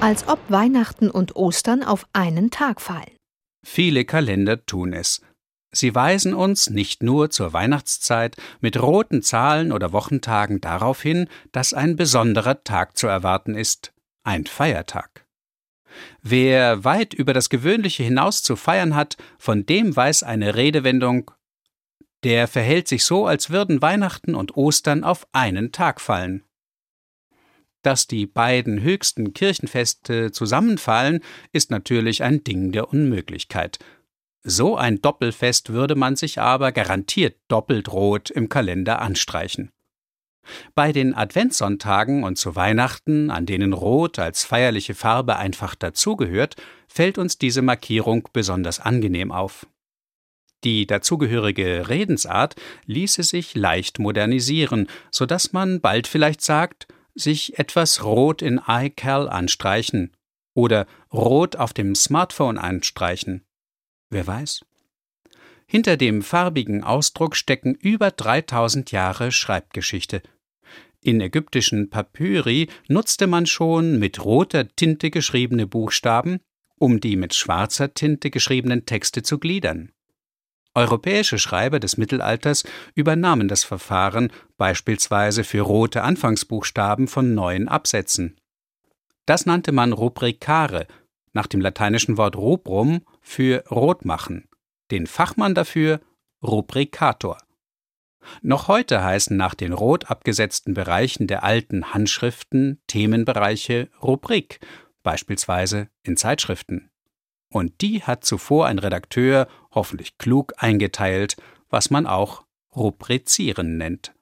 Als ob Weihnachten und Ostern auf einen Tag fallen. Viele Kalender tun es. Sie weisen uns nicht nur zur Weihnachtszeit mit roten Zahlen oder Wochentagen darauf hin, dass ein besonderer Tag zu erwarten ist, ein Feiertag. Wer weit über das Gewöhnliche hinaus zu feiern hat, von dem weiß eine Redewendung, der verhält sich so, als würden Weihnachten und Ostern auf einen Tag fallen. Dass die beiden höchsten Kirchenfeste zusammenfallen, ist natürlich ein Ding der Unmöglichkeit. So ein Doppelfest würde man sich aber garantiert doppelt rot im Kalender anstreichen. Bei den Adventssonntagen und zu Weihnachten, an denen Rot als feierliche Farbe einfach dazugehört, fällt uns diese Markierung besonders angenehm auf. Die dazugehörige Redensart ließe sich leicht modernisieren, so dass man bald vielleicht sagt, sich etwas Rot in iCal anstreichen oder Rot auf dem Smartphone anstreichen. Wer weiß? Hinter dem farbigen Ausdruck stecken über 3000 Jahre Schreibgeschichte. In ägyptischen Papyri nutzte man schon mit roter Tinte geschriebene Buchstaben, um die mit schwarzer Tinte geschriebenen Texte zu gliedern. Europäische Schreiber des Mittelalters übernahmen das Verfahren beispielsweise für rote Anfangsbuchstaben von neuen Absätzen. Das nannte man Rubrikare, nach dem lateinischen Wort rubrum für rotmachen, den Fachmann dafür Rubrikator. Noch heute heißen nach den rot abgesetzten Bereichen der alten Handschriften Themenbereiche Rubrik, beispielsweise in Zeitschriften und die hat zuvor ein Redakteur hoffentlich klug eingeteilt, was man auch rubrizieren nennt